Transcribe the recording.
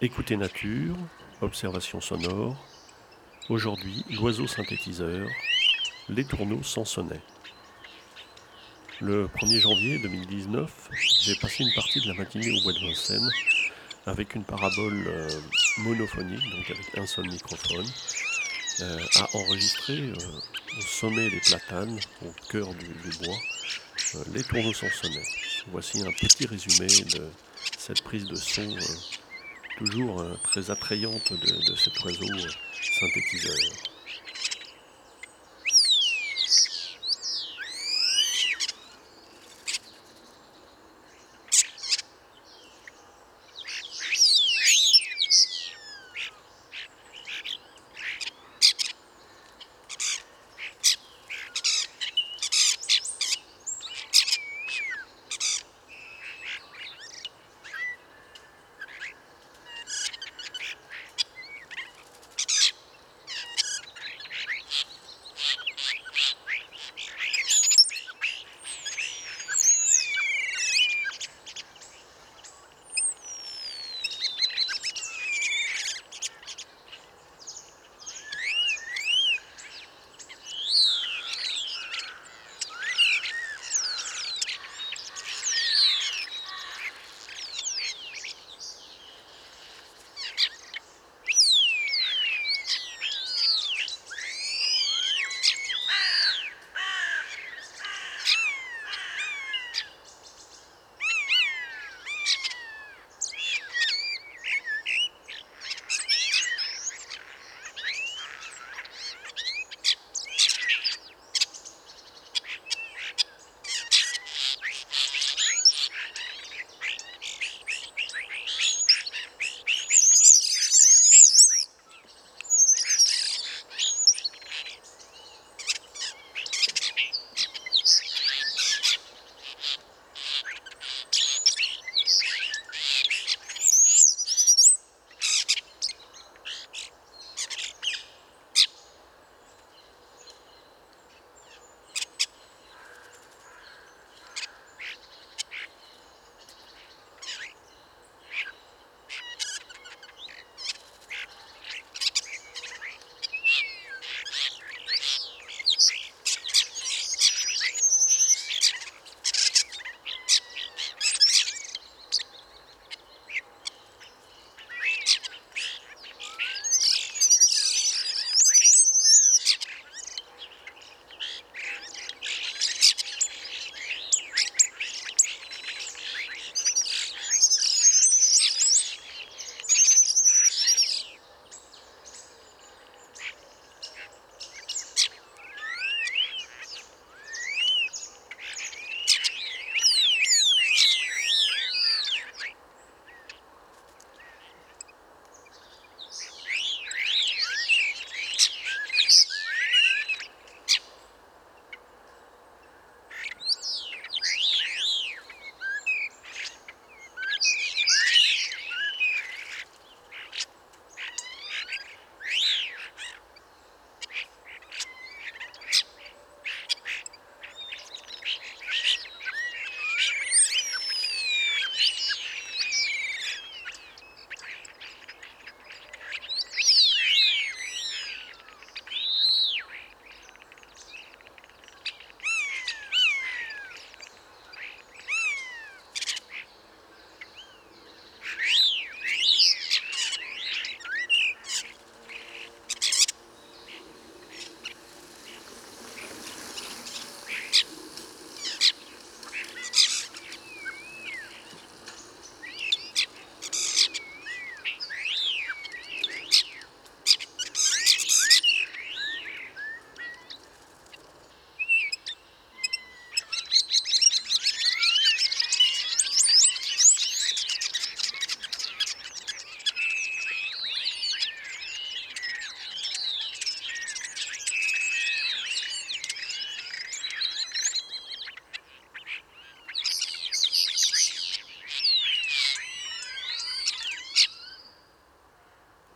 Écoutez nature, observation sonore. Aujourd'hui, l'oiseau synthétiseur, les tourneaux sans sonnet. Le 1er janvier 2019, j'ai passé une partie de la matinée au bois de Vincennes avec une parabole euh, monophonique, donc avec un seul microphone, euh, à enregistrer euh, au sommet des platanes, au cœur du, bois, les tourneaux sans sonnet. Voici un petit résumé de cette prise de son toujours très attrayante de, de cet oiseau synthétiseur.